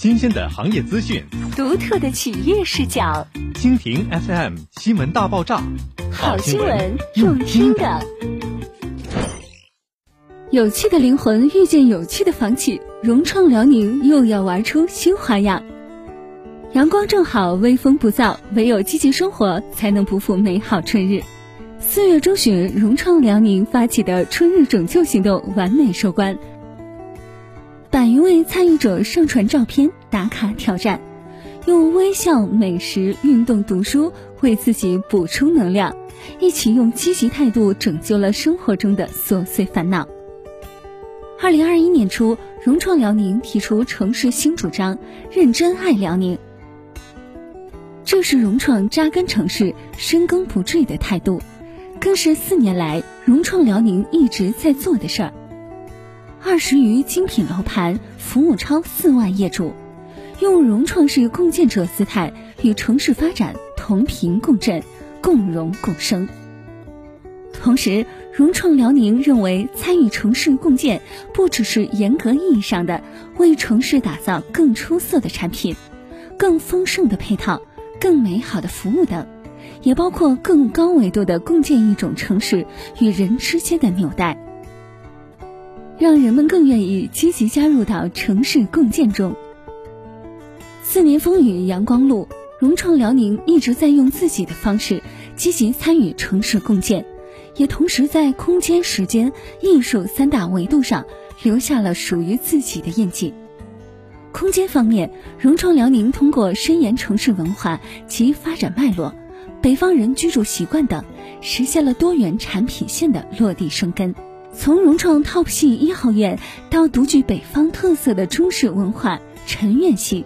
新鲜的行业资讯，独特的企业视角。蜻蜓 FM 新闻大爆炸，好新闻用听的。有趣的灵魂遇见有趣的房企，融创辽宁又要玩出新花样。阳光正好，微风不燥，唯有积极生活，才能不负美好春日。四月中旬，融创辽宁发起的春日拯救行动完美收官。百余位参与者上传照片打卡挑战，用微笑、美食、运动、读书为自己补充能量，一起用积极态度拯救了生活中的琐碎烦恼。二零二一年初，融创辽宁提出城市新主张“认真爱辽宁”，这是融创扎根城市、深耕不坠的态度，更是四年来融创辽宁一直在做的事儿。二十余精品楼盘服务超四万业主，用融创式共建者姿态与城市发展同频共振、共荣共生。同时，融创辽宁认为，参与城市共建不只是严格意义上的为城市打造更出色的产品、更丰盛的配套、更美好的服务等，也包括更高维度的共建一种城市与人之间的纽带。让人们更愿意积极加入到城市共建中。四年风雨阳光路，融创辽宁一直在用自己的方式积极参与城市共建，也同时在空间、时间、艺术三大维度上留下了属于自己的印记。空间方面，融创辽宁通过深研城市文化及发展脉络、北方人居住习惯等，实现了多元产品线的落地生根。从融创 TOP 系一号院到独具北方特色的中式文化陈院系，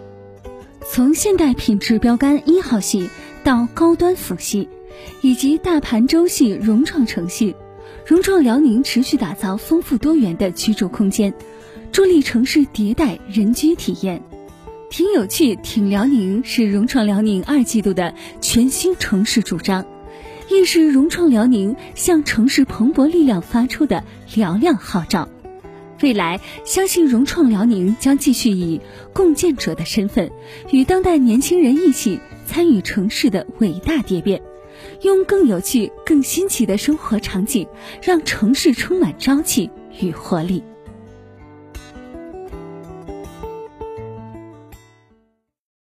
从现代品质标杆一号系到高端府系，以及大盘洲系融创城系，融创辽宁持续打造丰富多元的居住空间，助力城市迭代人居体验。挺有趣，挺辽宁是融创辽宁二季度的全新城市主张。亦是融创辽宁向城市蓬勃力量发出的嘹亮号召。未来，相信融创辽宁将继续以共建者的身份，与当代年轻人一起参与城市的伟大蝶变，用更有趣、更新奇的生活场景，让城市充满朝气与活力。